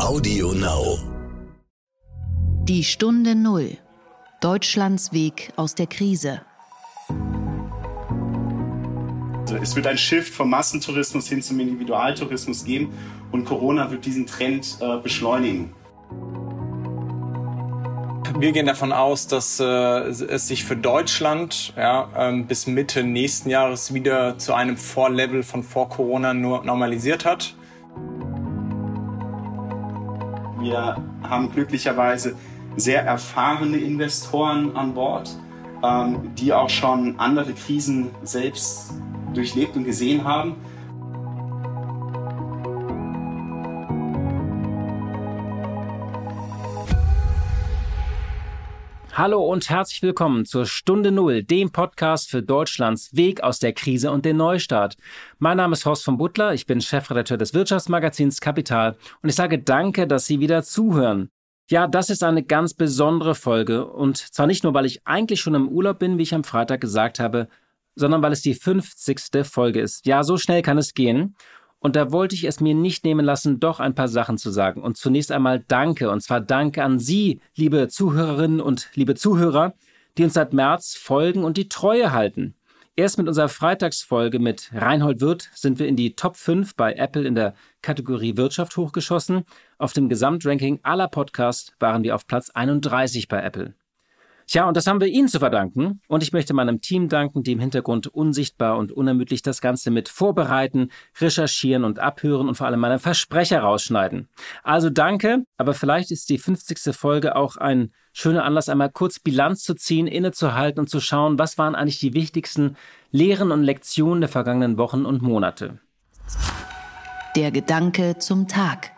Audio Now. Die Stunde Null. Deutschlands Weg aus der Krise. Also es wird ein Shift vom Massentourismus hin zum Individualtourismus geben und Corona wird diesen Trend äh, beschleunigen. Wir gehen davon aus, dass äh, es sich für Deutschland ja, ähm, bis Mitte nächsten Jahres wieder zu einem Vorlevel von vor Corona nur normalisiert hat. Wir haben glücklicherweise sehr erfahrene Investoren an Bord, ähm, die auch schon andere Krisen selbst durchlebt und gesehen haben. Hallo und herzlich willkommen zur Stunde Null, dem Podcast für Deutschlands Weg aus der Krise und den Neustart. Mein Name ist Horst von Butler, ich bin Chefredakteur des Wirtschaftsmagazins Kapital und ich sage danke, dass Sie wieder zuhören. Ja, das ist eine ganz besondere Folge und zwar nicht nur, weil ich eigentlich schon im Urlaub bin, wie ich am Freitag gesagt habe, sondern weil es die 50. Folge ist. Ja, so schnell kann es gehen. Und da wollte ich es mir nicht nehmen lassen, doch ein paar Sachen zu sagen. Und zunächst einmal Danke. Und zwar Danke an Sie, liebe Zuhörerinnen und liebe Zuhörer, die uns seit März folgen und die Treue halten. Erst mit unserer Freitagsfolge mit Reinhold Wirth sind wir in die Top 5 bei Apple in der Kategorie Wirtschaft hochgeschossen. Auf dem Gesamtranking aller Podcasts waren wir auf Platz 31 bei Apple. Tja, und das haben wir Ihnen zu verdanken. Und ich möchte meinem Team danken, die im Hintergrund unsichtbar und unermüdlich das Ganze mit vorbereiten, recherchieren und abhören und vor allem meine Versprecher rausschneiden. Also danke, aber vielleicht ist die 50. Folge auch ein schöner Anlass, einmal kurz Bilanz zu ziehen, innezuhalten und zu schauen, was waren eigentlich die wichtigsten Lehren und Lektionen der vergangenen Wochen und Monate. Der Gedanke zum Tag.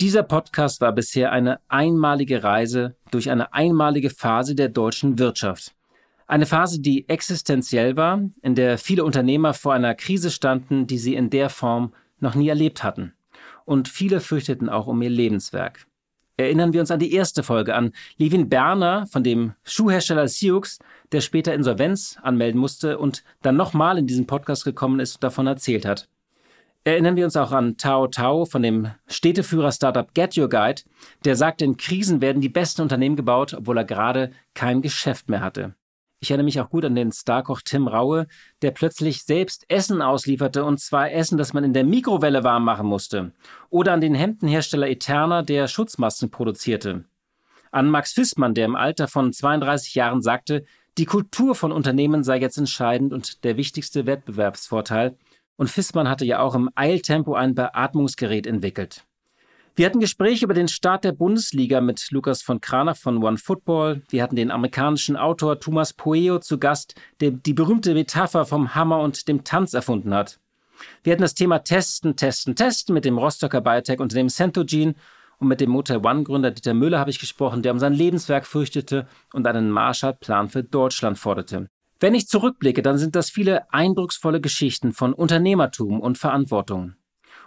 Dieser Podcast war bisher eine einmalige Reise durch eine einmalige Phase der deutschen Wirtschaft. Eine Phase, die existenziell war, in der viele Unternehmer vor einer Krise standen, die sie in der Form noch nie erlebt hatten. Und viele fürchteten auch um ihr Lebenswerk. Erinnern wir uns an die erste Folge an Levin Berner von dem Schuhhersteller Sioux, der später Insolvenz anmelden musste und dann nochmal in diesen Podcast gekommen ist und davon erzählt hat. Erinnern wir uns auch an Tao Tao von dem Städteführer-Startup Get Your Guide, der sagte, in Krisen werden die besten Unternehmen gebaut, obwohl er gerade kein Geschäft mehr hatte. Ich erinnere mich auch gut an den Starkoch Tim Raue, der plötzlich selbst Essen auslieferte und zwar Essen, das man in der Mikrowelle warm machen musste. Oder an den Hemdenhersteller Eterna, der Schutzmasken produzierte. An Max Fissmann, der im Alter von 32 Jahren sagte, die Kultur von Unternehmen sei jetzt entscheidend und der wichtigste Wettbewerbsvorteil – und Fissmann hatte ja auch im Eiltempo ein Beatmungsgerät entwickelt. Wir hatten Gespräche über den Start der Bundesliga mit Lukas von Kraner von One Football. Wir hatten den amerikanischen Autor Thomas Poeo zu Gast, der die berühmte Metapher vom Hammer und dem Tanz erfunden hat. Wir hatten das Thema Testen, Testen, Testen mit dem Rostocker Biotech-Unternehmen Centogene und mit dem Motel One-Gründer Dieter Müller habe ich gesprochen, der um sein Lebenswerk fürchtete und einen Marshallplan für Deutschland forderte. Wenn ich zurückblicke, dann sind das viele eindrucksvolle Geschichten von Unternehmertum und Verantwortung.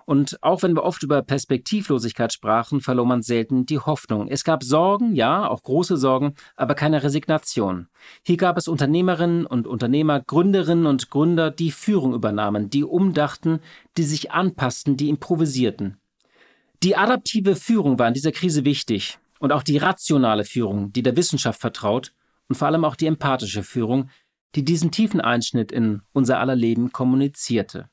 Und auch wenn wir oft über Perspektivlosigkeit sprachen, verlor man selten die Hoffnung. Es gab Sorgen, ja, auch große Sorgen, aber keine Resignation. Hier gab es Unternehmerinnen und Unternehmer, Gründerinnen und Gründer, die Führung übernahmen, die umdachten, die sich anpassten, die improvisierten. Die adaptive Führung war in dieser Krise wichtig und auch die rationale Führung, die der Wissenschaft vertraut und vor allem auch die empathische Führung, die diesen tiefen Einschnitt in unser aller Leben kommunizierte.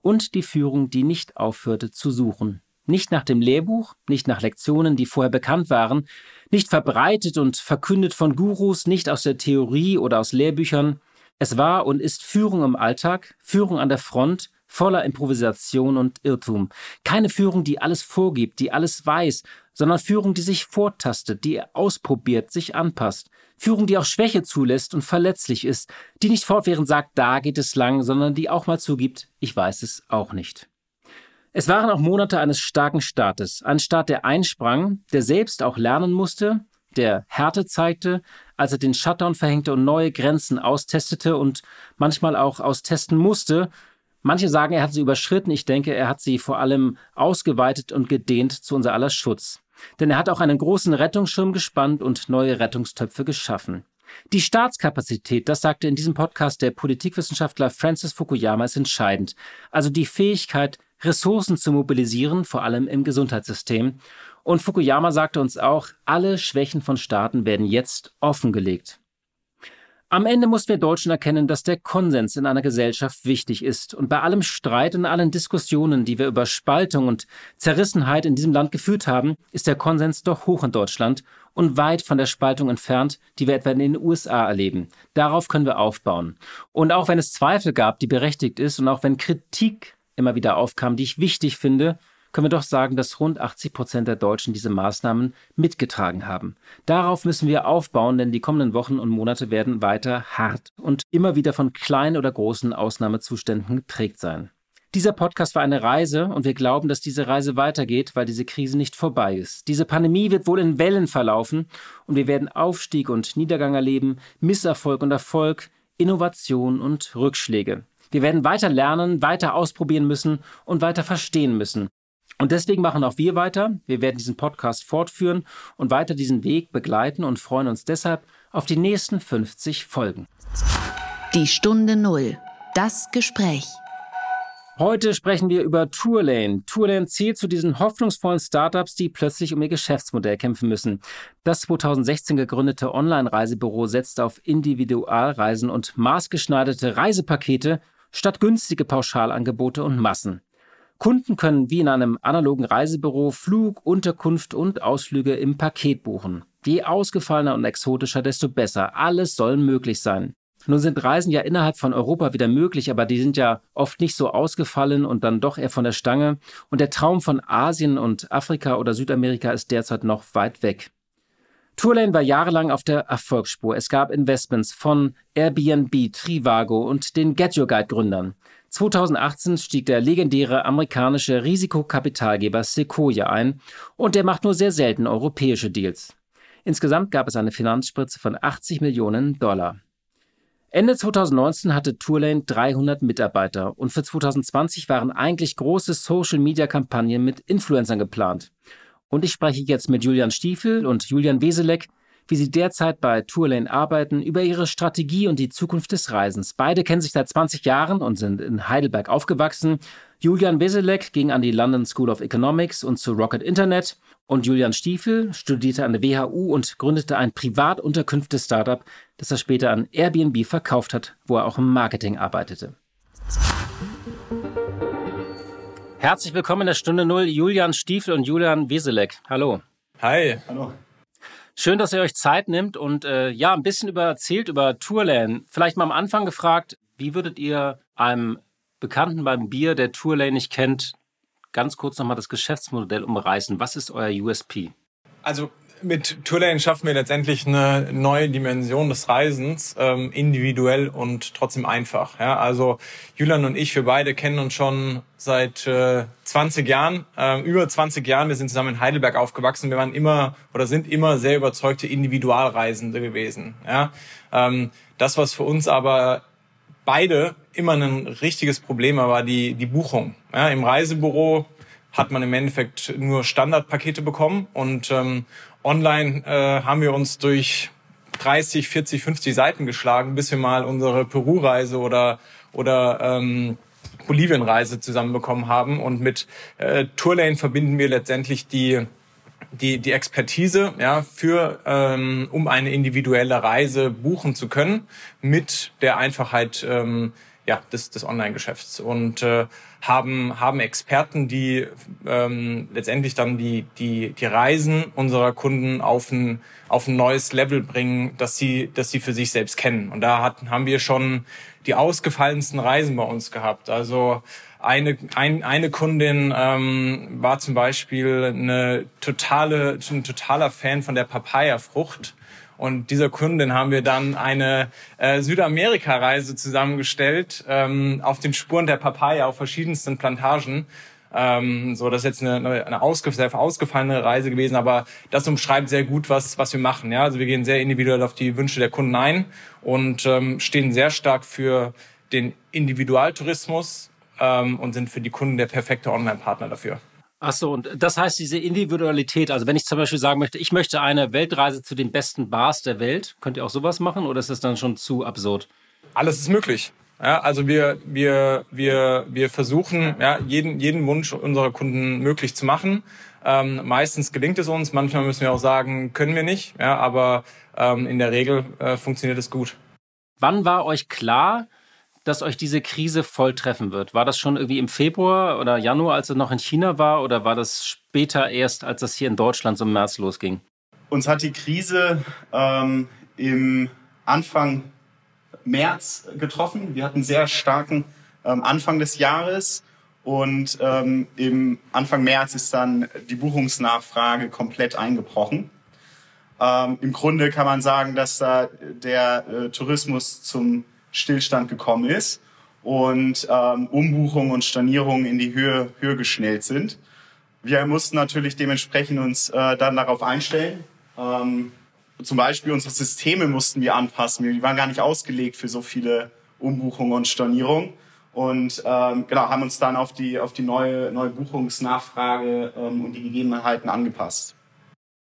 Und die Führung, die nicht aufhörte zu suchen. Nicht nach dem Lehrbuch, nicht nach Lektionen, die vorher bekannt waren, nicht verbreitet und verkündet von Gurus, nicht aus der Theorie oder aus Lehrbüchern. Es war und ist Führung im Alltag, Führung an der Front, voller Improvisation und Irrtum. Keine Führung, die alles vorgibt, die alles weiß, sondern Führung, die sich vortastet, die ausprobiert, sich anpasst. Führung, die auch Schwäche zulässt und verletzlich ist, die nicht fortwährend sagt, da geht es lang, sondern die auch mal zugibt, ich weiß es auch nicht. Es waren auch Monate eines starken Staates, ein Staat, der einsprang, der selbst auch lernen musste, der Härte zeigte, als er den Shutdown verhängte und neue Grenzen austestete und manchmal auch austesten musste, Manche sagen, er hat sie überschritten. Ich denke, er hat sie vor allem ausgeweitet und gedehnt zu unser aller Schutz. Denn er hat auch einen großen Rettungsschirm gespannt und neue Rettungstöpfe geschaffen. Die Staatskapazität, das sagte in diesem Podcast der Politikwissenschaftler Francis Fukuyama, ist entscheidend. Also die Fähigkeit, Ressourcen zu mobilisieren, vor allem im Gesundheitssystem. Und Fukuyama sagte uns auch, alle Schwächen von Staaten werden jetzt offengelegt. Am Ende mussten wir Deutschen erkennen, dass der Konsens in einer Gesellschaft wichtig ist. Und bei allem Streit und allen Diskussionen, die wir über Spaltung und Zerrissenheit in diesem Land geführt haben, ist der Konsens doch hoch in Deutschland und weit von der Spaltung entfernt, die wir etwa in den USA erleben. Darauf können wir aufbauen. Und auch wenn es Zweifel gab, die berechtigt ist, und auch wenn Kritik immer wieder aufkam, die ich wichtig finde, können wir doch sagen, dass rund 80 Prozent der Deutschen diese Maßnahmen mitgetragen haben. Darauf müssen wir aufbauen, denn die kommenden Wochen und Monate werden weiter hart und immer wieder von kleinen oder großen Ausnahmezuständen geprägt sein. Dieser Podcast war eine Reise und wir glauben, dass diese Reise weitergeht, weil diese Krise nicht vorbei ist. Diese Pandemie wird wohl in Wellen verlaufen und wir werden Aufstieg und Niedergang erleben, Misserfolg und Erfolg, Innovation und Rückschläge. Wir werden weiter lernen, weiter ausprobieren müssen und weiter verstehen müssen. Und deswegen machen auch wir weiter. Wir werden diesen Podcast fortführen und weiter diesen Weg begleiten und freuen uns deshalb auf die nächsten 50 Folgen. Die Stunde Null. Das Gespräch. Heute sprechen wir über Tourlane. Tourlane zählt zu diesen hoffnungsvollen Startups, die plötzlich um ihr Geschäftsmodell kämpfen müssen. Das 2016 gegründete Online-Reisebüro setzt auf Individualreisen und maßgeschneiderte Reisepakete statt günstige Pauschalangebote und Massen. Kunden können wie in einem analogen Reisebüro Flug, Unterkunft und Ausflüge im Paket buchen. Je ausgefallener und exotischer, desto besser. Alles soll möglich sein. Nun sind Reisen ja innerhalb von Europa wieder möglich, aber die sind ja oft nicht so ausgefallen und dann doch eher von der Stange. Und der Traum von Asien und Afrika oder Südamerika ist derzeit noch weit weg. Tourlane war jahrelang auf der Erfolgsspur. Es gab Investments von Airbnb, Trivago und den Get Your Guide Gründern. 2018 stieg der legendäre amerikanische Risikokapitalgeber Sequoia ein und der macht nur sehr selten europäische Deals. Insgesamt gab es eine Finanzspritze von 80 Millionen Dollar. Ende 2019 hatte Tourlane 300 Mitarbeiter und für 2020 waren eigentlich große Social-Media-Kampagnen mit Influencern geplant. Und ich spreche jetzt mit Julian Stiefel und Julian Weselek wie sie derzeit bei Tourlane arbeiten, über ihre Strategie und die Zukunft des Reisens. Beide kennen sich seit 20 Jahren und sind in Heidelberg aufgewachsen. Julian Weselek ging an die London School of Economics und zu Rocket Internet und Julian Stiefel studierte an der WHU und gründete ein Privatunterkünfte-Startup, das er später an Airbnb verkauft hat, wo er auch im Marketing arbeitete. Herzlich willkommen in der Stunde Null, Julian Stiefel und Julian Weselek. Hallo. Hi. Hallo. Schön, dass ihr euch Zeit nimmt und äh, ja, ein bisschen über erzählt über Tourlane. Vielleicht mal am Anfang gefragt, wie würdet ihr einem Bekannten beim Bier, der Tourlane nicht kennt, ganz kurz nochmal das Geschäftsmodell umreißen? Was ist euer USP? Also mit Tourlane schaffen wir letztendlich eine neue Dimension des Reisens, ähm, individuell und trotzdem einfach. Ja? Also Julian und ich, wir beide kennen uns schon seit äh, 20 Jahren, äh, über 20 Jahren. Wir sind zusammen in Heidelberg aufgewachsen. Wir waren immer oder sind immer sehr überzeugte Individualreisende gewesen. Ja? Ähm, das, was für uns aber beide immer ein richtiges Problem war, die, die Buchung. Ja? Im Reisebüro hat man im Endeffekt nur Standardpakete bekommen und ähm, online äh, haben wir uns durch 30, 40, 50 Seiten geschlagen, bis wir mal unsere Peru-Reise oder oder ähm, Bolivien-Reise zusammenbekommen haben. Und mit äh, Tourlane verbinden wir letztendlich die die, die Expertise, ja, für, ähm, um eine individuelle Reise buchen zu können, mit der Einfachheit ähm, ja, des, des Online-Geschäfts. Und äh, haben, haben Experten, die ähm, letztendlich dann die, die, die Reisen unserer Kunden auf ein, auf ein neues Level bringen, dass sie, dass sie für sich selbst kennen. Und da hat, haben wir schon die ausgefallensten Reisen bei uns gehabt. Also eine, ein, eine Kundin ähm, war zum Beispiel eine totale, ein totaler Fan von der Papaya-Frucht und dieser Kundin haben wir dann eine äh, Südamerika-Reise zusammengestellt ähm, auf den Spuren der Papaya auf verschiedensten Plantagen. Ähm, so, das ist jetzt eine, eine ausge sehr ausgefallene Reise gewesen, aber das umschreibt sehr gut, was, was wir machen. Ja? Also wir gehen sehr individuell auf die Wünsche der Kunden ein und ähm, stehen sehr stark für den Individualtourismus ähm, und sind für die Kunden der perfekte Online-Partner dafür. Ach so, und das heißt, diese Individualität, also wenn ich zum Beispiel sagen möchte, ich möchte eine Weltreise zu den besten Bars der Welt, könnt ihr auch sowas machen oder ist das dann schon zu absurd? Alles ist möglich. Ja, also wir, wir, wir, wir versuchen, ja, jeden, jeden Wunsch unserer Kunden möglich zu machen. Ähm, meistens gelingt es uns, manchmal müssen wir auch sagen, können wir nicht, ja, aber ähm, in der Regel äh, funktioniert es gut. Wann war euch klar, dass euch diese Krise voll treffen wird? War das schon irgendwie im Februar oder Januar, als es noch in China war, oder war das später erst, als das hier in Deutschland so im März losging? Uns hat die Krise ähm, im Anfang März getroffen. Wir hatten sehr starken ähm, Anfang des Jahres und ähm, im Anfang März ist dann die Buchungsnachfrage komplett eingebrochen. Ähm, Im Grunde kann man sagen, dass da der äh, Tourismus zum Stillstand gekommen ist und ähm, Umbuchungen und Stornierungen in die Höhe, Höhe geschnellt sind. Wir mussten natürlich dementsprechend uns äh, dann darauf einstellen. Ähm, zum Beispiel unsere Systeme mussten wir anpassen. Die waren gar nicht ausgelegt für so viele Umbuchungen und Stornierungen und ähm, genau haben uns dann auf die auf die neue neue Buchungsnachfrage ähm, und die Gegebenheiten angepasst.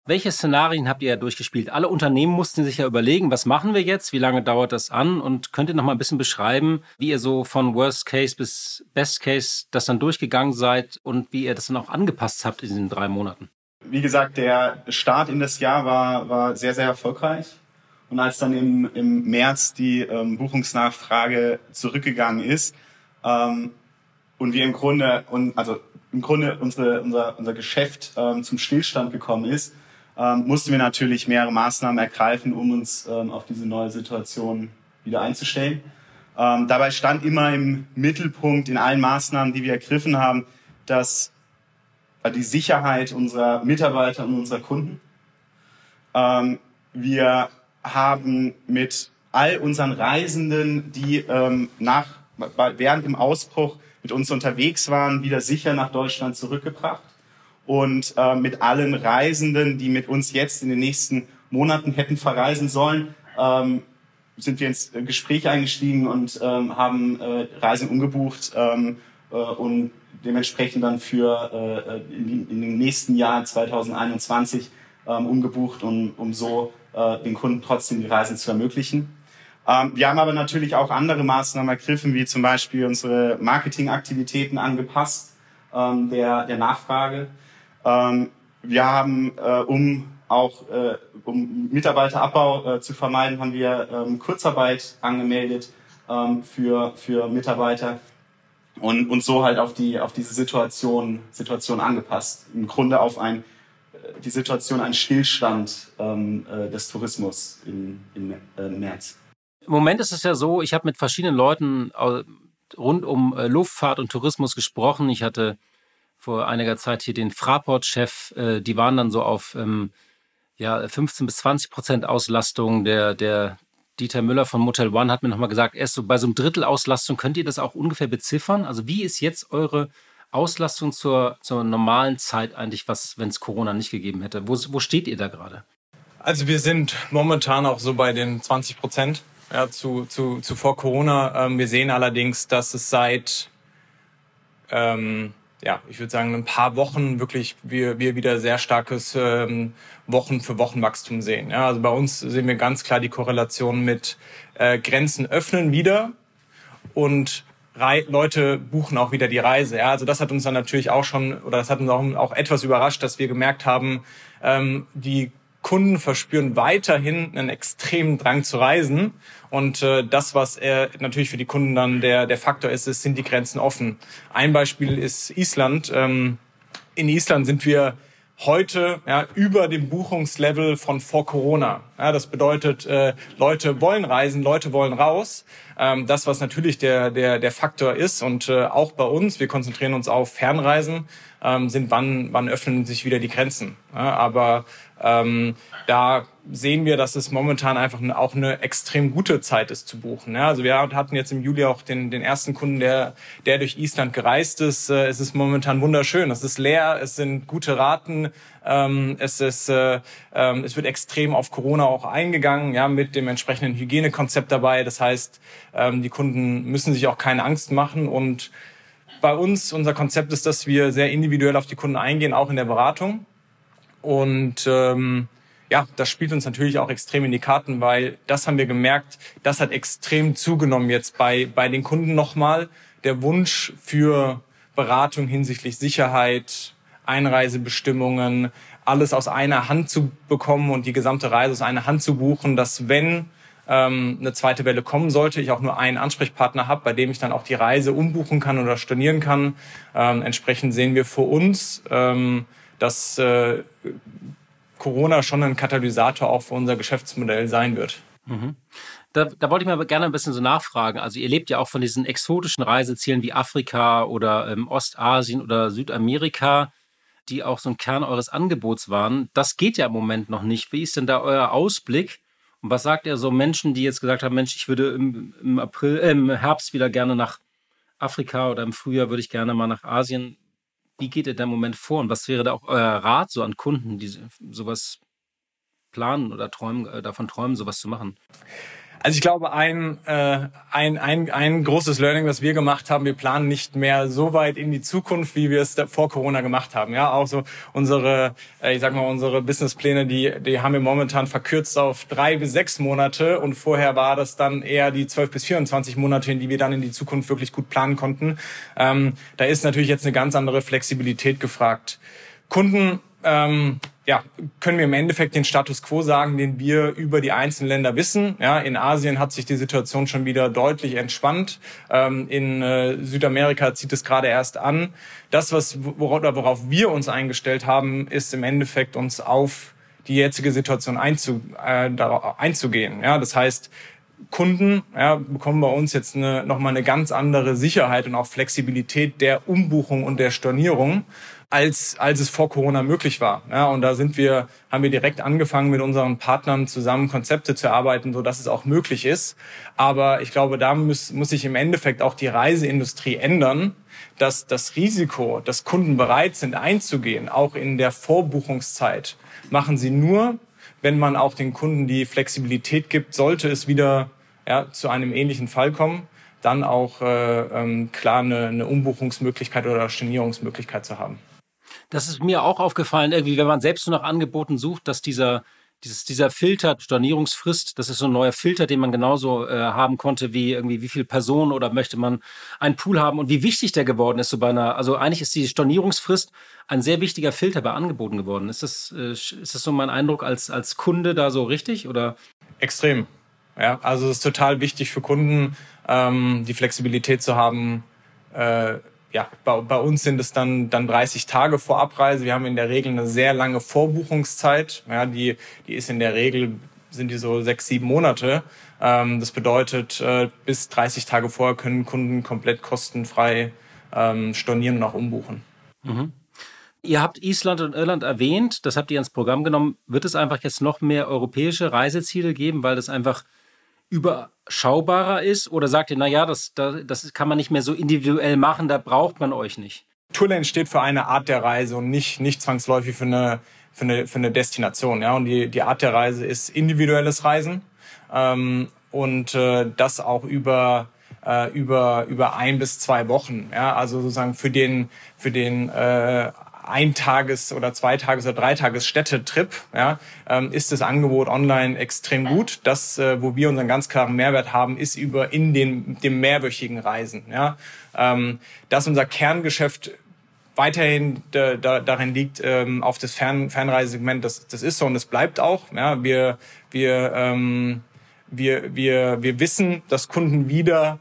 Welche Szenarien habt ihr ja durchgespielt? Alle Unternehmen mussten sich ja überlegen, was machen wir jetzt, wie lange dauert das an und könnt ihr noch mal ein bisschen beschreiben, wie ihr so von Worst Case bis Best Case das dann durchgegangen seid und wie ihr das dann auch angepasst habt in den drei Monaten? Wie gesagt, der Start in das Jahr war, war sehr, sehr erfolgreich. Und als dann im, im März die ähm, Buchungsnachfrage zurückgegangen ist, ähm, und wir im Grunde, und, also im Grunde unsere, unser, unser Geschäft ähm, zum Stillstand gekommen ist, ähm, mussten wir natürlich mehrere Maßnahmen ergreifen, um uns ähm, auf diese neue Situation wieder einzustellen. Ähm, dabei stand immer im Mittelpunkt in allen Maßnahmen, die wir ergriffen haben, dass äh, die Sicherheit unserer Mitarbeiter und unserer Kunden. Ähm, wir haben mit all unseren Reisenden, die ähm, nach während dem Ausbruch mit uns unterwegs waren, wieder sicher nach Deutschland zurückgebracht. Und äh, mit allen Reisenden, die mit uns jetzt in den nächsten Monaten hätten verreisen sollen, ähm, sind wir ins Gespräch eingestiegen und ähm, haben äh, Reisen umgebucht ähm, äh, und dementsprechend dann für äh, in, in dem nächsten Jahr 2021 ähm, umgebucht, um, um so äh, den Kunden trotzdem die Reisen zu ermöglichen. Ähm, wir haben aber natürlich auch andere Maßnahmen ergriffen, wie zum Beispiel unsere Marketingaktivitäten angepasst ähm, der, der Nachfrage. Ähm, wir haben, äh, um auch äh, um Mitarbeiterabbau äh, zu vermeiden, haben wir ähm, Kurzarbeit angemeldet ähm, für, für Mitarbeiter und, und so halt auf die auf diese Situation Situation angepasst. Im Grunde auf ein äh, die Situation ein Stillstand ähm, äh, des Tourismus in, in äh, März. Im Moment ist es ja so, ich habe mit verschiedenen Leuten rund um äh, Luftfahrt und Tourismus gesprochen. Ich hatte vor einiger Zeit hier den Fraport-Chef, äh, die waren dann so auf ähm, ja, 15 bis 20 Prozent Auslastung. Der, der Dieter Müller von Motel One hat mir nochmal gesagt, erst so bei so einem Drittel Auslastung könnt ihr das auch ungefähr beziffern? Also wie ist jetzt eure Auslastung zur, zur normalen Zeit eigentlich, was, wenn es Corona nicht gegeben hätte? Wo, wo steht ihr da gerade? Also wir sind momentan auch so bei den 20 Prozent ja, zu, zu, zu vor Corona. Ähm, wir sehen allerdings, dass es seit, ähm, ja, ich würde sagen, ein paar Wochen wirklich wir, wir wieder sehr starkes ähm, Wochen für Wochen Wachstum sehen. Ja, also bei uns sehen wir ganz klar die Korrelation mit äh, Grenzen öffnen wieder und Rei Leute buchen auch wieder die Reise. Ja, also das hat uns dann natürlich auch schon oder das hat uns auch, auch etwas überrascht, dass wir gemerkt haben, ähm, die Kunden verspüren weiterhin einen extremen Drang zu reisen. Und äh, das, was er natürlich für die Kunden dann der, der Faktor ist, ist, sind die Grenzen offen. Ein Beispiel ist Island. Ähm, in Island sind wir heute ja, über dem Buchungslevel von vor Corona. Ja, das bedeutet, äh, Leute wollen reisen, Leute wollen raus. Ähm, das, was natürlich der, der, der Faktor ist und äh, auch bei uns, wir konzentrieren uns auf Fernreisen, ähm, sind wann, wann öffnen sich wieder die Grenzen. Ja, aber ähm, da sehen wir, dass es momentan einfach auch eine extrem gute Zeit ist zu buchen. Ja, also wir hatten jetzt im Juli auch den, den ersten Kunden, der, der durch Island gereist ist. Äh, es ist momentan wunderschön. Es ist leer, es sind gute Raten, ähm, es, ist, äh, ähm, es wird extrem auf Corona auch eingegangen, ja, mit dem entsprechenden Hygienekonzept dabei. Das heißt, ähm, die Kunden müssen sich auch keine Angst machen und bei uns, unser Konzept ist, dass wir sehr individuell auf die Kunden eingehen, auch in der Beratung. Und ähm, ja, das spielt uns natürlich auch extrem in die Karten, weil das haben wir gemerkt, das hat extrem zugenommen jetzt bei, bei den Kunden nochmal. Der Wunsch für Beratung hinsichtlich Sicherheit, Einreisebestimmungen, alles aus einer Hand zu bekommen und die gesamte Reise aus einer Hand zu buchen, dass wenn ähm, eine zweite Welle kommen sollte, ich auch nur einen Ansprechpartner habe, bei dem ich dann auch die Reise umbuchen kann oder stornieren kann. Ähm, entsprechend sehen wir für uns, ähm, dass äh, Corona schon ein Katalysator auch für unser Geschäftsmodell sein wird. Mhm. Da, da wollte ich mal gerne ein bisschen so nachfragen. Also ihr lebt ja auch von diesen exotischen Reisezielen wie Afrika oder ähm, Ostasien oder Südamerika, die auch so ein Kern eures Angebots waren. Das geht ja im Moment noch nicht. Wie ist denn da euer Ausblick? Und was sagt ihr so Menschen, die jetzt gesagt haben, Mensch, ich würde im, im April, äh, im Herbst wieder gerne nach Afrika oder im Frühjahr würde ich gerne mal nach Asien. Wie geht ihr da im Moment vor? Und was wäre da auch euer Rat so an Kunden, die sowas planen oder träumen, äh, davon träumen, sowas zu machen? Also ich glaube, ein, äh, ein, ein, ein großes Learning, was wir gemacht haben, wir planen nicht mehr so weit in die Zukunft, wie wir es vor Corona gemacht haben. Ja, auch so unsere, äh, ich sag mal, unsere Businesspläne, die, die haben wir momentan verkürzt auf drei bis sechs Monate und vorher war das dann eher die zwölf bis 24 Monate, in die wir dann in die Zukunft wirklich gut planen konnten. Ähm, da ist natürlich jetzt eine ganz andere Flexibilität gefragt. Kunden ähm, ja, können wir im Endeffekt den Status quo sagen, den wir über die einzelnen Länder wissen. Ja, in Asien hat sich die Situation schon wieder deutlich entspannt. Ähm, in äh, Südamerika zieht es gerade erst an. Das, was, worauf, worauf wir uns eingestellt haben, ist im Endeffekt uns auf die jetzige Situation einzu, äh, einzugehen. Ja, das heißt, Kunden ja, bekommen bei uns jetzt eine, nochmal eine ganz andere Sicherheit und auch Flexibilität der Umbuchung und der Stornierung als, als es vor Corona möglich war. Ja, und da sind wir, haben wir direkt angefangen, mit unseren Partnern zusammen Konzepte zu erarbeiten, so dass es auch möglich ist. Aber ich glaube, da muss, muss sich im Endeffekt auch die Reiseindustrie ändern, dass das Risiko, dass Kunden bereit sind einzugehen, auch in der Vorbuchungszeit, machen sie nur, wenn man auch den Kunden die Flexibilität gibt, sollte es wieder ja, zu einem ähnlichen Fall kommen, dann auch äh, ähm, klar eine, eine Umbuchungsmöglichkeit oder Stornierungsmöglichkeit zu haben. Das ist mir auch aufgefallen, irgendwie, wenn man selbst nur nach Angeboten sucht, dass dieser, dieses, dieser Filter, Stornierungsfrist, das ist so ein neuer Filter, den man genauso äh, haben konnte, wie irgendwie, wie viele Personen oder möchte man einen Pool haben und wie wichtig der geworden ist, so bei einer, also eigentlich ist die Stornierungsfrist ein sehr wichtiger Filter bei Angeboten geworden. Ist das, äh, ist das so mein Eindruck als, als Kunde da so richtig oder? Extrem. Ja, also es ist total wichtig für Kunden, ähm, die Flexibilität zu haben, äh, ja, bei, bei uns sind es dann, dann 30 Tage vor Abreise. Wir haben in der Regel eine sehr lange Vorbuchungszeit. Ja, die, die ist in der Regel, sind die so sechs, sieben Monate. Ähm, das bedeutet, äh, bis 30 Tage vorher können Kunden komplett kostenfrei ähm, stornieren und auch umbuchen. Mhm. Ihr habt Island und Irland erwähnt, das habt ihr ins Programm genommen. Wird es einfach jetzt noch mehr europäische Reiseziele geben, weil das einfach überschaubarer ist? Oder sagt ihr, naja, das, das, das kann man nicht mehr so individuell machen, da braucht man euch nicht? Tourlane steht für eine Art der Reise und nicht, nicht zwangsläufig für eine, für eine, für eine Destination. Ja? Und die, die Art der Reise ist individuelles Reisen ähm, und äh, das auch über äh, über über ein bis zwei Wochen. Ja? Also sozusagen für den für den äh, Eintages- oder Zweitages- oder Dreitages-Städtetrip, ja, ähm, ist das Angebot online extrem gut. Das, äh, wo wir unseren ganz klaren Mehrwert haben, ist über in den dem mehrwöchigen Reisen. Ja. Ähm, dass unser Kerngeschäft weiterhin da, da, darin liegt ähm, auf das Fern, Fernreisesegment, das, das ist so und das bleibt auch. Ja. Wir, wir, ähm, wir, wir, wir wissen, dass Kunden wieder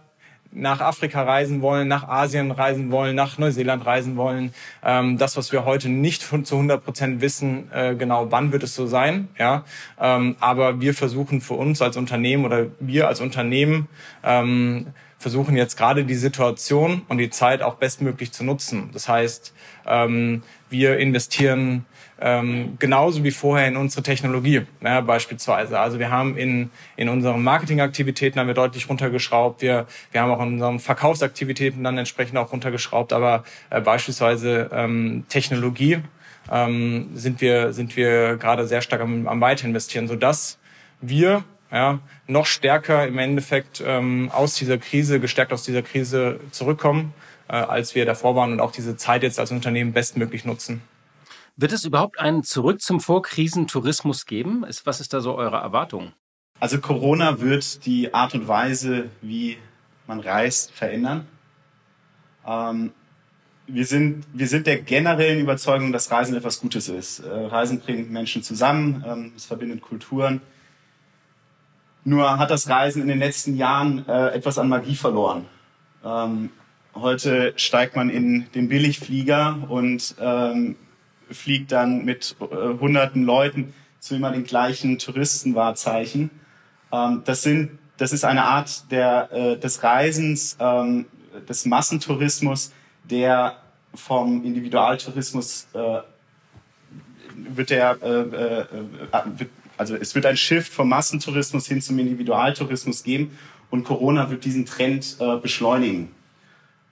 nach Afrika reisen wollen, nach Asien reisen wollen, nach Neuseeland reisen wollen. Ähm, das, was wir heute nicht zu 100 Prozent wissen, äh, genau wann wird es so sein. Ja, ähm, aber wir versuchen für uns als Unternehmen oder wir als Unternehmen ähm, versuchen jetzt gerade die Situation und die Zeit auch bestmöglich zu nutzen. Das heißt, ähm, wir investieren ähm, genauso wie vorher in unsere Technologie ja, beispielsweise. Also wir haben in, in unseren Marketingaktivitäten haben wir deutlich runtergeschraubt. Wir, wir haben auch in unseren Verkaufsaktivitäten dann entsprechend auch runtergeschraubt. Aber äh, beispielsweise ähm, Technologie ähm, sind wir sind wir gerade sehr stark am, am Weiter investieren, sodass wir ja, noch stärker im Endeffekt ähm, aus dieser Krise, gestärkt aus dieser Krise zurückkommen, äh, als wir davor waren und auch diese Zeit jetzt als Unternehmen bestmöglich nutzen. Wird es überhaupt einen Zurück zum Vorkrisentourismus geben? Was ist da so eure Erwartung? Also Corona wird die Art und Weise, wie man reist, verändern. Ähm, wir, sind, wir sind der generellen Überzeugung, dass Reisen etwas Gutes ist. Äh, Reisen bringt Menschen zusammen, ähm, es verbindet Kulturen. Nur hat das Reisen in den letzten Jahren äh, etwas an Magie verloren. Ähm, heute steigt man in den Billigflieger und ähm, fliegt dann mit äh, hunderten Leuten zu immer den gleichen Touristenwahrzeichen. Ähm, das sind, das ist eine Art der, äh, des Reisens, ähm, des Massentourismus, der vom Individualtourismus äh, wird der, äh, äh, wird, also es wird ein Shift vom Massentourismus hin zum Individualtourismus geben und Corona wird diesen Trend äh, beschleunigen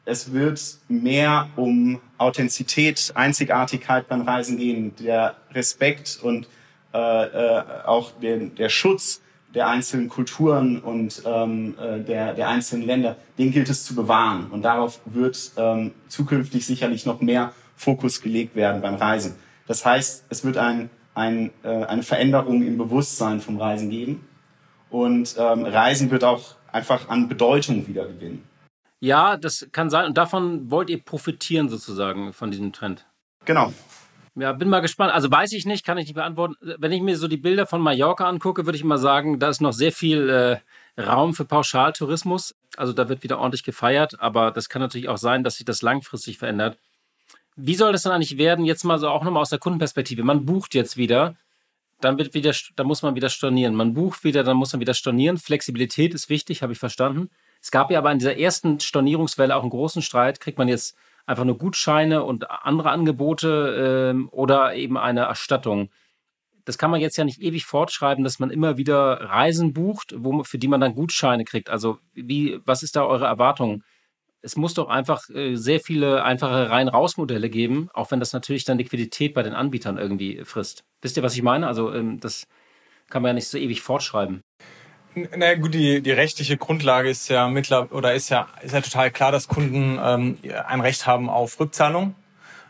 es wird mehr um Authentizität, Einzigartigkeit beim Reisen gehen, der Respekt und äh, äh, auch der, der Schutz der einzelnen Kulturen und ähm, äh, der, der einzelnen Länder, den gilt es zu bewahren. Und darauf wird ähm, zukünftig sicherlich noch mehr Fokus gelegt werden beim Reisen. Das heißt, es wird ein, ein, äh, eine Veränderung im Bewusstsein vom Reisen geben. Und ähm, Reisen wird auch einfach an Bedeutung wieder gewinnen. Ja, das kann sein. Und davon wollt ihr profitieren sozusagen von diesem Trend. Genau. Ja, bin mal gespannt. Also weiß ich nicht, kann ich nicht beantworten. Wenn ich mir so die Bilder von Mallorca angucke, würde ich mal sagen, da ist noch sehr viel äh, Raum für Pauschaltourismus. Also da wird wieder ordentlich gefeiert, aber das kann natürlich auch sein, dass sich das langfristig verändert. Wie soll das dann eigentlich werden? Jetzt mal so auch nochmal aus der Kundenperspektive. Man bucht jetzt wieder, dann wird wieder, dann muss man wieder stornieren. Man bucht wieder, dann muss man wieder stornieren. Flexibilität ist wichtig, habe ich verstanden. Es gab ja aber in dieser ersten Stornierungswelle auch einen großen Streit. Kriegt man jetzt einfach nur Gutscheine und andere Angebote ähm, oder eben eine Erstattung? Das kann man jetzt ja nicht ewig fortschreiben, dass man immer wieder Reisen bucht, wo, für die man dann Gutscheine kriegt. Also wie, was ist da eure Erwartung? Es muss doch einfach äh, sehr viele einfache Rein-Raus-Modelle geben, auch wenn das natürlich dann Liquidität bei den Anbietern irgendwie frisst. Wisst ihr, was ich meine? Also ähm, das kann man ja nicht so ewig fortschreiben. Na gut, die, die rechtliche Grundlage ist ja mittler oder ist ja, ist ja total klar, dass Kunden ähm, ein Recht haben auf Rückzahlung.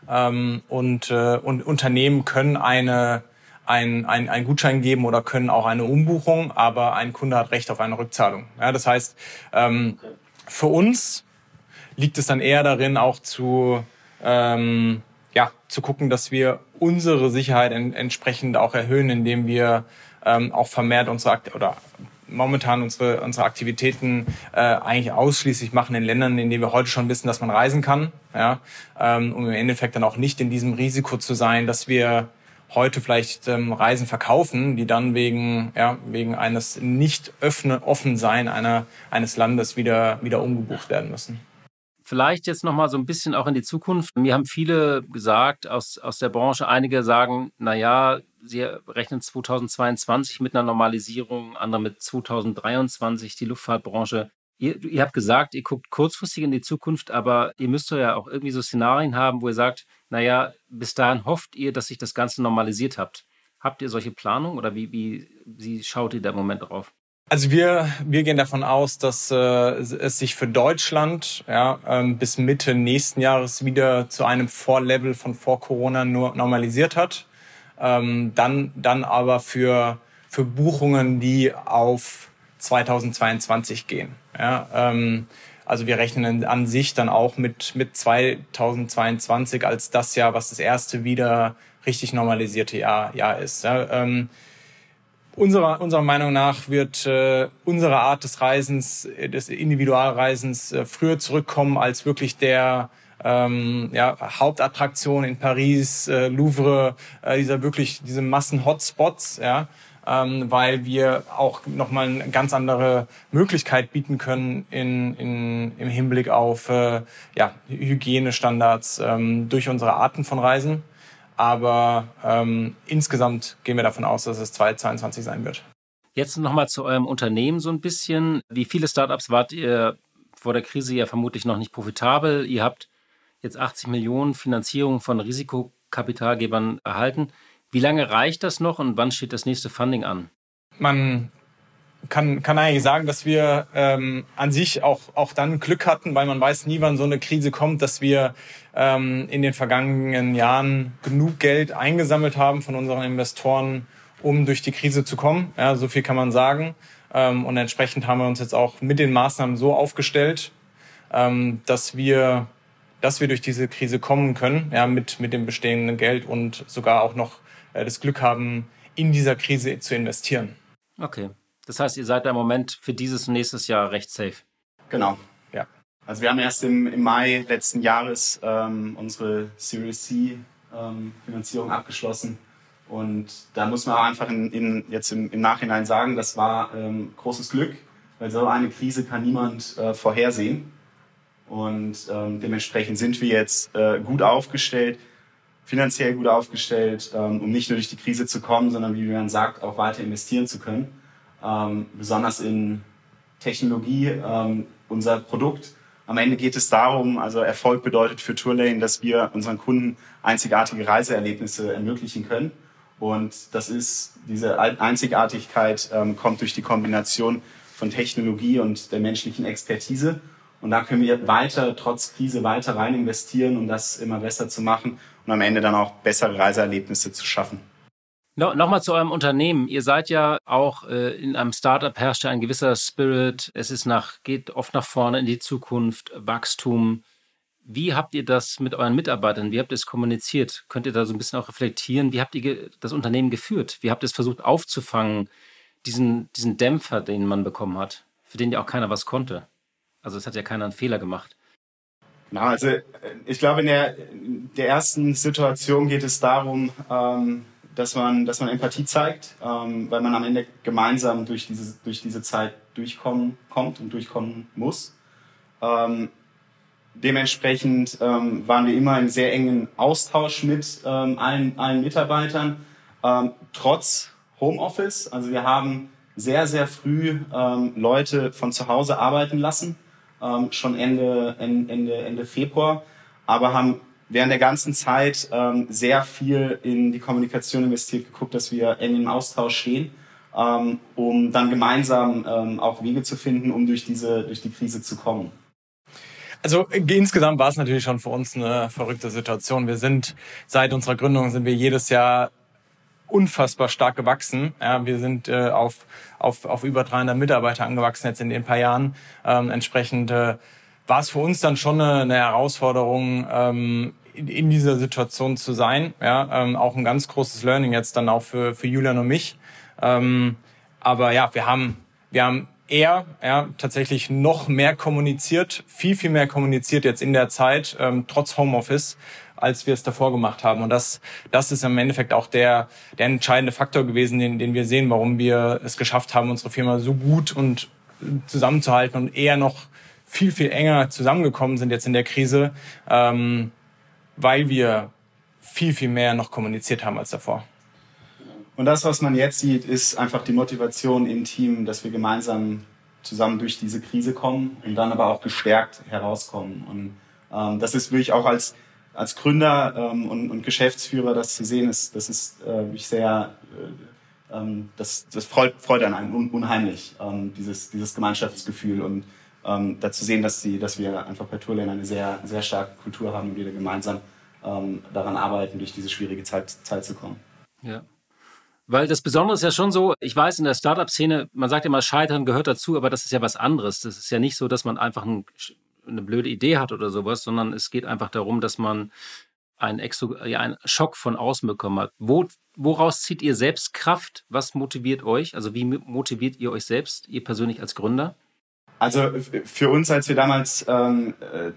Ähm, und, äh, und Unternehmen können eine, ein, ein, ein Gutschein geben oder können auch eine Umbuchung, aber ein Kunde hat Recht auf eine Rückzahlung. Ja, das heißt, ähm, für uns liegt es dann eher darin, auch zu, ähm, ja, zu gucken, dass wir unsere Sicherheit en entsprechend auch erhöhen, indem wir ähm, auch vermehrt unsere Akt oder momentan unsere, unsere Aktivitäten äh, eigentlich ausschließlich machen in Ländern, in denen wir heute schon wissen, dass man reisen kann. Ja? Ähm, um im Endeffekt dann auch nicht in diesem Risiko zu sein, dass wir heute vielleicht ähm, Reisen verkaufen, die dann wegen, ja, wegen eines nicht öffne, offen sein einer, eines Landes wieder, wieder umgebucht werden müssen. Vielleicht jetzt nochmal so ein bisschen auch in die Zukunft. Mir haben viele gesagt aus, aus der Branche, einige sagen, na ja, Sie rechnen 2022 mit einer Normalisierung, andere mit 2023, die Luftfahrtbranche. Ihr, ihr habt gesagt, ihr guckt kurzfristig in die Zukunft, aber ihr müsst ja auch irgendwie so Szenarien haben, wo ihr sagt, naja, bis dahin hofft ihr, dass sich das Ganze normalisiert habt. Habt ihr solche Planungen oder wie, wie, wie schaut ihr da im Moment drauf? Also wir, wir gehen davon aus, dass äh, es sich für Deutschland ja, ähm, bis Mitte nächsten Jahres wieder zu einem Vorlevel von vor Corona nur normalisiert hat ähm, dann, dann aber für, für Buchungen, die auf 2022 gehen. Ja, ähm, also wir rechnen an sich dann auch mit, mit 2022 als das Jahr, was das erste wieder richtig normalisierte Jahr, Jahr ist. Ja, ähm, unserer, unserer Meinung nach wird äh, unsere Art des Reisens, des Individualreisens äh, früher zurückkommen als wirklich der ähm, ja, Hauptattraktion in Paris, äh, Louvre, äh, dieser wirklich diese Massen-Hotspots, ja, ähm, weil wir auch nochmal eine ganz andere Möglichkeit bieten können in, in, im Hinblick auf äh, ja, Hygienestandards ähm, durch unsere Arten von Reisen. Aber ähm, insgesamt gehen wir davon aus, dass es 2022 sein wird. Jetzt nochmal zu eurem Unternehmen so ein bisschen. Wie viele Startups wart ihr vor der Krise ja vermutlich noch nicht profitabel? Ihr habt jetzt 80 Millionen Finanzierung von Risikokapitalgebern erhalten. Wie lange reicht das noch und wann steht das nächste Funding an? Man kann, kann eigentlich sagen, dass wir ähm, an sich auch, auch dann Glück hatten, weil man weiß nie, wann so eine Krise kommt, dass wir ähm, in den vergangenen Jahren genug Geld eingesammelt haben von unseren Investoren, um durch die Krise zu kommen. Ja, so viel kann man sagen. Ähm, und entsprechend haben wir uns jetzt auch mit den Maßnahmen so aufgestellt, ähm, dass wir dass wir durch diese Krise kommen können, ja, mit, mit dem bestehenden Geld und sogar auch noch äh, das Glück haben, in dieser Krise zu investieren. Okay. Das heißt, ihr seid da im Moment für dieses und nächstes Jahr recht safe. Genau, ja. Also wir haben erst im, im Mai letzten Jahres ähm, unsere Series C ähm, Finanzierung abgeschlossen. Und da muss man auch einfach in, in, jetzt im, im, Nachhinein sagen, das war ähm, großes Glück, weil so eine Krise kann niemand äh, vorhersehen. Und ähm, dementsprechend sind wir jetzt äh, gut aufgestellt, finanziell gut aufgestellt, ähm, um nicht nur durch die Krise zu kommen, sondern wie man sagt, auch weiter investieren zu können ähm, besonders in Technologie, ähm, unser Produkt. Am Ende geht es darum, also Erfolg bedeutet für Tourlane, dass wir unseren Kunden einzigartige Reiseerlebnisse ermöglichen können. Und das ist, diese Einzigartigkeit ähm, kommt durch die Kombination von Technologie und der menschlichen Expertise. Und da können wir weiter, trotz Krise, weiter rein investieren, um das immer besser zu machen und am Ende dann auch bessere Reiseerlebnisse zu schaffen. No, Nochmal zu eurem Unternehmen. Ihr seid ja auch äh, in einem Startup herrscht ja ein gewisser Spirit. Es ist nach, geht oft nach vorne in die Zukunft, Wachstum. Wie habt ihr das mit euren Mitarbeitern? Wie habt ihr es kommuniziert? Könnt ihr da so ein bisschen auch reflektieren? Wie habt ihr das Unternehmen geführt? Wie habt ihr es versucht aufzufangen, diesen, diesen Dämpfer, den man bekommen hat, für den ja auch keiner was konnte? Also es hat ja keiner einen Fehler gemacht. Na, also äh, ich glaube, in der, der ersten Situation geht es darum, ähm, dass man, dass man Empathie zeigt, ähm, weil man am Ende gemeinsam durch diese, durch diese Zeit durchkommen kommt und durchkommen muss. Ähm, dementsprechend ähm, waren wir immer in sehr engen Austausch mit ähm, allen, allen Mitarbeitern, ähm, trotz Homeoffice. Also wir haben sehr, sehr früh ähm, Leute von zu Hause arbeiten lassen, ähm, schon Ende, Ende, Ende Februar, aber haben während der ganzen Zeit ähm, sehr viel in die Kommunikation investiert, geguckt, dass wir eng im Austausch stehen, ähm, um dann gemeinsam ähm, auch Wege zu finden, um durch diese durch die Krise zu kommen. Also insgesamt war es natürlich schon für uns eine verrückte Situation. Wir sind seit unserer Gründung sind wir jedes Jahr unfassbar stark gewachsen. Ja, wir sind äh, auf, auf, auf über 300 Mitarbeiter angewachsen jetzt in den paar Jahren. Ähm, entsprechend äh, war es für uns dann schon eine, eine Herausforderung, ähm, in, dieser Situation zu sein. Ja, ähm, auch ein ganz großes Learning jetzt dann auch für, für Julian und mich. Ähm, aber ja, wir haben, wir haben eher ja, tatsächlich noch mehr kommuniziert, viel, viel mehr kommuniziert jetzt in der Zeit, ähm, trotz Homeoffice, als wir es davor gemacht haben. Und das, das ist im Endeffekt auch der, der entscheidende Faktor gewesen, den, den wir sehen, warum wir es geschafft haben, unsere Firma so gut und zusammenzuhalten und eher noch viel, viel enger zusammengekommen sind jetzt in der Krise, ähm, weil wir viel, viel mehr noch kommuniziert haben als davor. Und das, was man jetzt sieht, ist einfach die Motivation im Team, dass wir gemeinsam zusammen durch diese Krise kommen und dann aber auch gestärkt herauskommen. Und ähm, das ist wirklich auch als, als Gründer ähm, und, und Geschäftsführer das zu sehen, ist, das ist äh, wirklich sehr, äh, ähm, das, das freut, freut an einem unheimlich, ähm, dieses, dieses Gemeinschaftsgefühl und ähm, dazu sehen, dass, die, dass wir einfach bei Tourlane eine sehr, sehr starke Kultur haben und wir gemeinsam ähm, daran arbeiten, durch diese schwierige Zeit, Zeit zu kommen. Ja. Weil das Besondere ist ja schon so, ich weiß, in der Startup-Szene, man sagt immer, Scheitern gehört dazu, aber das ist ja was anderes. Das ist ja nicht so, dass man einfach ein, eine blöde Idee hat oder sowas, sondern es geht einfach darum, dass man einen, Exo, ja, einen Schock von außen bekommen hat. Wo, woraus zieht ihr selbst Kraft? Was motiviert euch? Also wie motiviert ihr euch selbst, ihr persönlich als Gründer? Also für uns, als wir damals ähm, äh,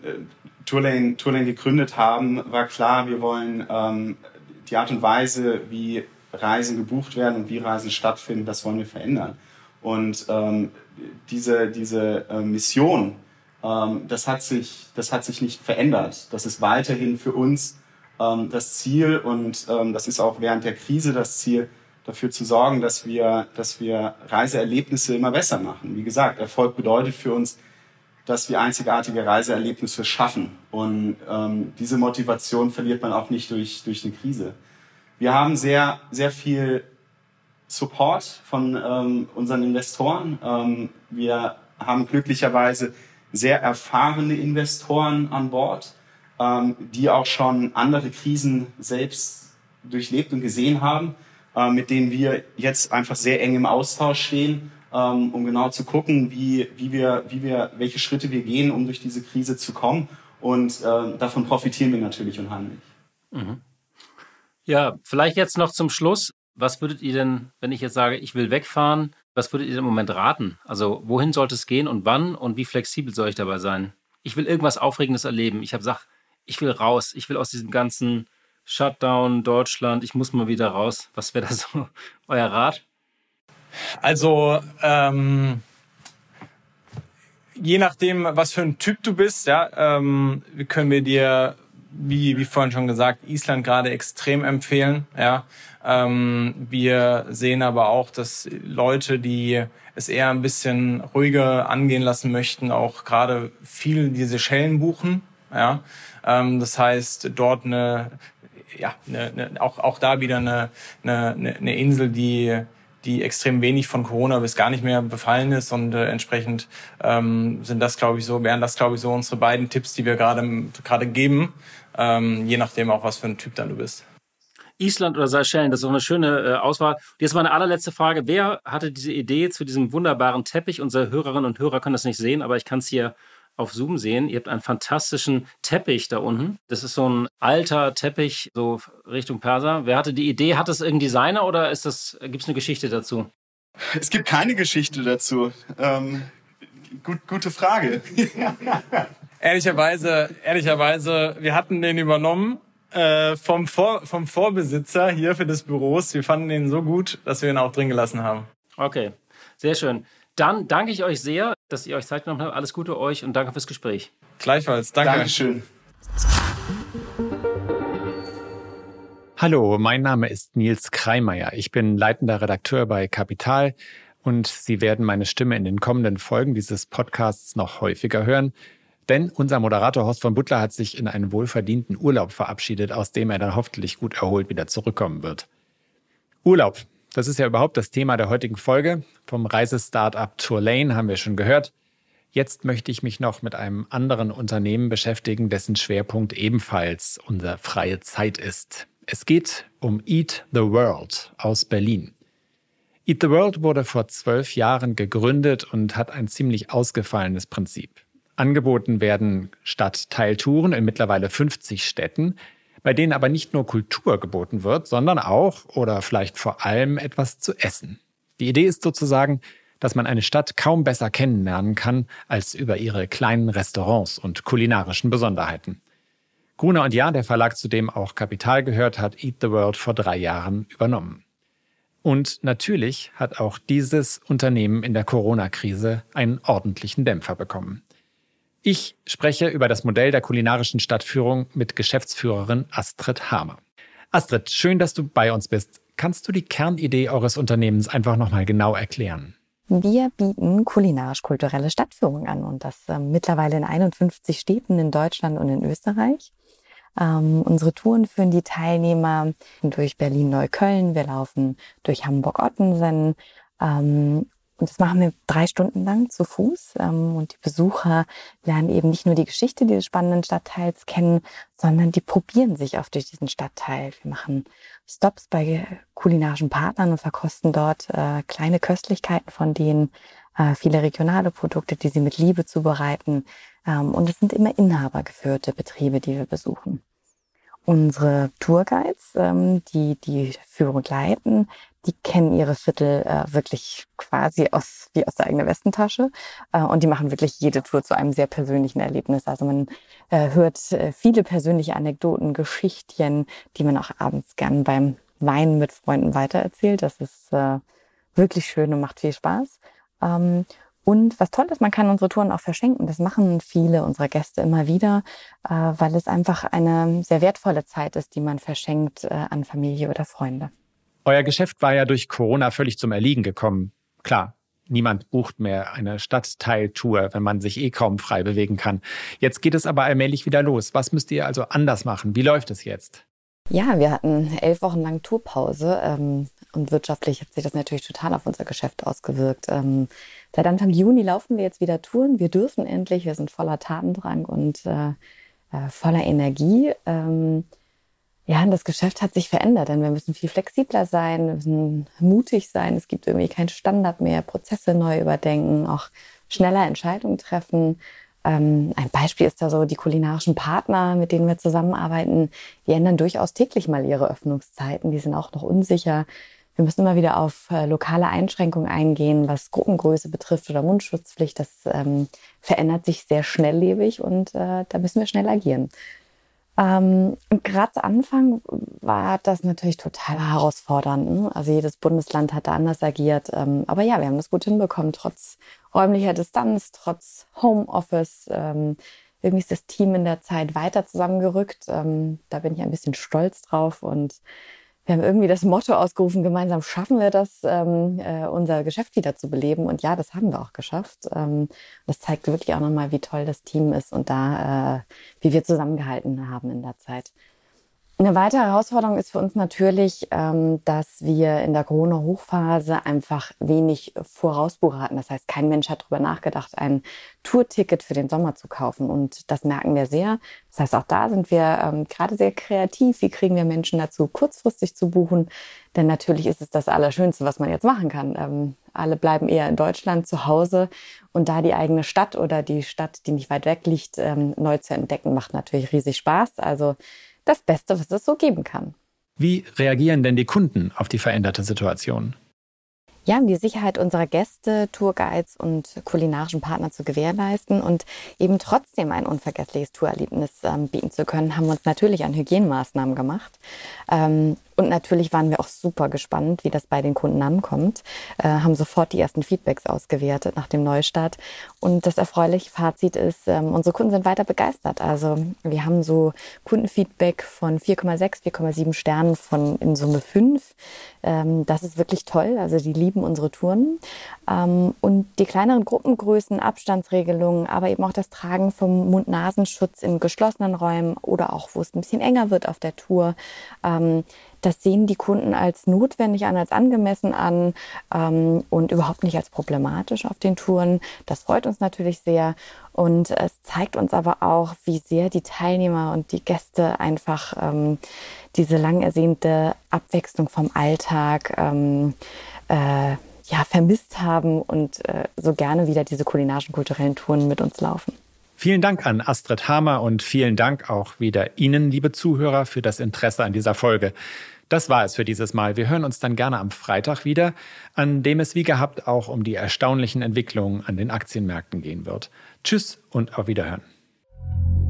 Tourlane, Tourlane gegründet haben, war klar, wir wollen ähm, die Art und Weise, wie Reisen gebucht werden und wie Reisen stattfinden, das wollen wir verändern. Und ähm, diese, diese äh, Mission, ähm, das, hat sich, das hat sich nicht verändert. Das ist weiterhin für uns ähm, das Ziel und ähm, das ist auch während der Krise das Ziel, dafür zu sorgen, dass wir, dass wir Reiseerlebnisse immer besser machen. Wie gesagt, Erfolg bedeutet für uns, dass wir einzigartige Reiseerlebnisse schaffen. Und ähm, diese Motivation verliert man auch nicht durch, durch eine Krise. Wir haben sehr, sehr viel Support von ähm, unseren Investoren. Ähm, wir haben glücklicherweise sehr erfahrene Investoren an Bord, ähm, die auch schon andere Krisen selbst durchlebt und gesehen haben, äh, mit denen wir jetzt einfach sehr eng im Austausch stehen, ähm, um genau zu gucken, wie, wie, wir, wie wir, welche Schritte wir gehen, um durch diese Krise zu kommen. Und äh, davon profitieren wir natürlich unheimlich. Mhm. Ja, vielleicht jetzt noch zum Schluss. Was würdet ihr denn, wenn ich jetzt sage, ich will wegfahren, was würdet ihr im Moment raten? Also wohin sollte es gehen und wann und wie flexibel soll ich dabei sein? Ich will irgendwas Aufregendes erleben. Ich habe gesagt, ich will raus. Ich will aus diesem ganzen Shutdown Deutschland. Ich muss mal wieder raus. Was wäre da so euer Rat? Also ähm, je nachdem, was für ein Typ du bist, ja, ähm, können wir dir, wie, wie vorhin schon gesagt, Island gerade extrem empfehlen. Ja, ähm, wir sehen aber auch, dass Leute, die es eher ein bisschen ruhiger angehen lassen möchten, auch gerade viel diese Schellen buchen. Ja, ähm, das heißt, dort eine, ja, eine, eine, auch, auch da wieder eine, eine, eine Insel, die die extrem wenig von Corona bis gar nicht mehr befallen ist und äh, entsprechend ähm, sind das glaube ich so wären das glaube ich so unsere beiden Tipps, die wir gerade gerade geben, ähm, je nachdem auch was für ein Typ dann du bist. Island oder Seychellen, das ist auch eine schöne äh, Auswahl. Jetzt meine allerletzte Frage. Wer hatte diese Idee zu diesem wunderbaren Teppich? Unsere Hörerinnen und Hörer können das nicht sehen, aber ich kann es hier auf Zoom sehen. Ihr habt einen fantastischen Teppich da unten. Das ist so ein alter Teppich, so Richtung Perser. Wer hatte die Idee? Hat es irgendein Designer oder gibt es eine Geschichte dazu? Es gibt keine Geschichte dazu. Ähm, gut, gute Frage. ehrlicherweise, ehrlicherweise, wir hatten den übernommen äh, vom, Vor vom Vorbesitzer hier für das Büros. Wir fanden den so gut, dass wir ihn auch drin gelassen haben. Okay, sehr schön. Dann danke ich euch sehr, dass ihr euch Zeit genommen habt. Alles Gute euch und danke fürs Gespräch. Gleichfalls. Danke. Dankeschön. Hallo, mein Name ist Nils Kreimeier. Ich bin leitender Redakteur bei Kapital und Sie werden meine Stimme in den kommenden Folgen dieses Podcasts noch häufiger hören. Denn unser Moderator Horst von Butler hat sich in einen wohlverdienten Urlaub verabschiedet, aus dem er dann hoffentlich gut erholt wieder zurückkommen wird. Urlaub, das ist ja überhaupt das Thema der heutigen Folge. Vom Reisestartup Tourlane haben wir schon gehört. Jetzt möchte ich mich noch mit einem anderen Unternehmen beschäftigen, dessen Schwerpunkt ebenfalls unsere freie Zeit ist. Es geht um Eat the World aus Berlin. Eat the World wurde vor zwölf Jahren gegründet und hat ein ziemlich ausgefallenes Prinzip. Angeboten werden Stadtteiltouren in mittlerweile 50 Städten, bei denen aber nicht nur Kultur geboten wird, sondern auch oder vielleicht vor allem etwas zu essen. Die Idee ist sozusagen, dass man eine Stadt kaum besser kennenlernen kann als über ihre kleinen Restaurants und kulinarischen Besonderheiten. Gruner und Jahr, der Verlag, zu dem auch Kapital gehört, hat Eat the World vor drei Jahren übernommen. Und natürlich hat auch dieses Unternehmen in der Corona-Krise einen ordentlichen Dämpfer bekommen. Ich spreche über das Modell der kulinarischen Stadtführung mit Geschäftsführerin Astrid Hamer. Astrid, schön, dass du bei uns bist. Kannst du die Kernidee eures Unternehmens einfach nochmal genau erklären? Wir bieten kulinarisch-kulturelle Stadtführung an und das äh, mittlerweile in 51 Städten in Deutschland und in Österreich. Ähm, unsere Touren führen die Teilnehmer durch Berlin-Neukölln, wir laufen durch Hamburg-Ottensen ähm, und das machen wir drei Stunden lang zu Fuß. Ähm, und die Besucher lernen eben nicht nur die Geschichte dieses spannenden Stadtteils kennen, sondern die probieren sich auch durch diesen Stadtteil. Wir machen Stops bei kulinarischen Partnern und verkosten dort äh, kleine Köstlichkeiten von denen, äh, viele regionale Produkte, die sie mit Liebe zubereiten. Ähm, und es sind immer inhabergeführte Betriebe, die wir besuchen. Unsere Tourguides, ähm, die die Führung leiten, die kennen ihre Viertel äh, wirklich quasi aus, wie aus der eigenen Westentasche. Äh, und die machen wirklich jede Tour zu einem sehr persönlichen Erlebnis. Also man äh, hört äh, viele persönliche Anekdoten, Geschichtchen, die man auch abends gern beim Weinen mit Freunden weitererzählt. Das ist äh, wirklich schön und macht viel Spaß. Ähm, und was toll ist, man kann unsere Touren auch verschenken. Das machen viele unserer Gäste immer wieder, äh, weil es einfach eine sehr wertvolle Zeit ist, die man verschenkt äh, an Familie oder Freunde. Euer Geschäft war ja durch Corona völlig zum Erliegen gekommen. Klar, niemand bucht mehr eine Stadtteiltour, wenn man sich eh kaum frei bewegen kann. Jetzt geht es aber allmählich wieder los. Was müsst ihr also anders machen? Wie läuft es jetzt? Ja, wir hatten elf Wochen lang Tourpause. Ähm, und wirtschaftlich hat sich das natürlich total auf unser Geschäft ausgewirkt. Ähm, seit Anfang Juni laufen wir jetzt wieder Touren. Wir dürfen endlich, wir sind voller Tatendrang und äh, äh, voller Energie. Ähm, ja, und das Geschäft hat sich verändert, denn wir müssen viel flexibler sein, wir müssen mutig sein. Es gibt irgendwie keinen Standard mehr, Prozesse neu überdenken, auch schneller Entscheidungen treffen. Ähm, ein Beispiel ist da so die kulinarischen Partner, mit denen wir zusammenarbeiten. Die ändern durchaus täglich mal ihre Öffnungszeiten. Die sind auch noch unsicher. Wir müssen immer wieder auf äh, lokale Einschränkungen eingehen, was Gruppengröße betrifft oder Mundschutzpflicht. Das ähm, verändert sich sehr schnelllebig und äh, da müssen wir schnell agieren. Ähm, und gerade zu Anfang war das natürlich total herausfordernd. Ne? Also jedes Bundesland hat da anders agiert. Ähm, aber ja, wir haben das gut hinbekommen, trotz räumlicher Distanz, trotz Homeoffice. Ähm, irgendwie ist das Team in der Zeit weiter zusammengerückt. Ähm, da bin ich ein bisschen stolz drauf und wir haben irgendwie das Motto ausgerufen, gemeinsam schaffen wir das, ähm, äh, unser Geschäft wieder zu beleben. Und ja, das haben wir auch geschafft. Ähm, das zeigt wirklich auch nochmal, wie toll das Team ist und da, äh, wie wir zusammengehalten haben in der Zeit. Eine weitere Herausforderung ist für uns natürlich, ähm, dass wir in der Corona-Hochphase einfach wenig Vorausbucher hatten. Das heißt, kein Mensch hat darüber nachgedacht, ein Tourticket für den Sommer zu kaufen. Und das merken wir sehr. Das heißt, auch da sind wir ähm, gerade sehr kreativ. Wie kriegen wir Menschen dazu, kurzfristig zu buchen? Denn natürlich ist es das Allerschönste, was man jetzt machen kann. Ähm, alle bleiben eher in Deutschland zu Hause. Und da die eigene Stadt oder die Stadt, die nicht weit weg liegt, neu zu entdecken, macht natürlich riesig Spaß. Also das Beste, was es so geben kann. Wie reagieren denn die Kunden auf die veränderte Situation? ja, um die Sicherheit unserer Gäste, Tourguides und kulinarischen Partner zu gewährleisten und eben trotzdem ein unvergessliches Tourerlebnis ähm, bieten zu können, haben wir uns natürlich an Hygienemaßnahmen gemacht. Ähm, und natürlich waren wir auch super gespannt, wie das bei den Kunden ankommt, äh, haben sofort die ersten Feedbacks ausgewertet nach dem Neustart. Und das erfreuliche Fazit ist, ähm, unsere Kunden sind weiter begeistert. Also wir haben so Kundenfeedback von 4,6, 4,7 Sternen von in Summe 5. Ähm, das ist wirklich toll. Also die lieben unsere Touren. Ähm, und die kleineren Gruppengrößen, Abstandsregelungen, aber eben auch das Tragen vom Mund-Nasenschutz in geschlossenen Räumen oder auch, wo es ein bisschen enger wird auf der Tour, ähm, das sehen die Kunden als notwendig an, als angemessen an ähm, und überhaupt nicht als problematisch auf den Touren. Das freut uns natürlich sehr. Und es zeigt uns aber auch, wie sehr die Teilnehmer und die Gäste einfach ähm, diese lang ersehnte Abwechslung vom Alltag ähm, äh, ja, vermisst haben und äh, so gerne wieder diese kulinarischen, kulturellen Touren mit uns laufen. Vielen Dank an Astrid Hamer und vielen Dank auch wieder Ihnen, liebe Zuhörer, für das Interesse an dieser Folge. Das war es für dieses Mal. Wir hören uns dann gerne am Freitag wieder, an dem es wie gehabt auch um die erstaunlichen Entwicklungen an den Aktienmärkten gehen wird. Tschüss und auf Wiederhören.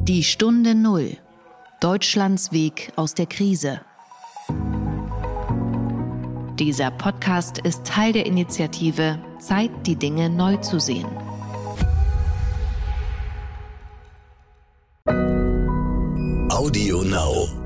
Die Stunde Null. Deutschlands Weg aus der Krise. Dieser Podcast ist Teil der Initiative Zeit, die Dinge neu zu sehen. Audio Now.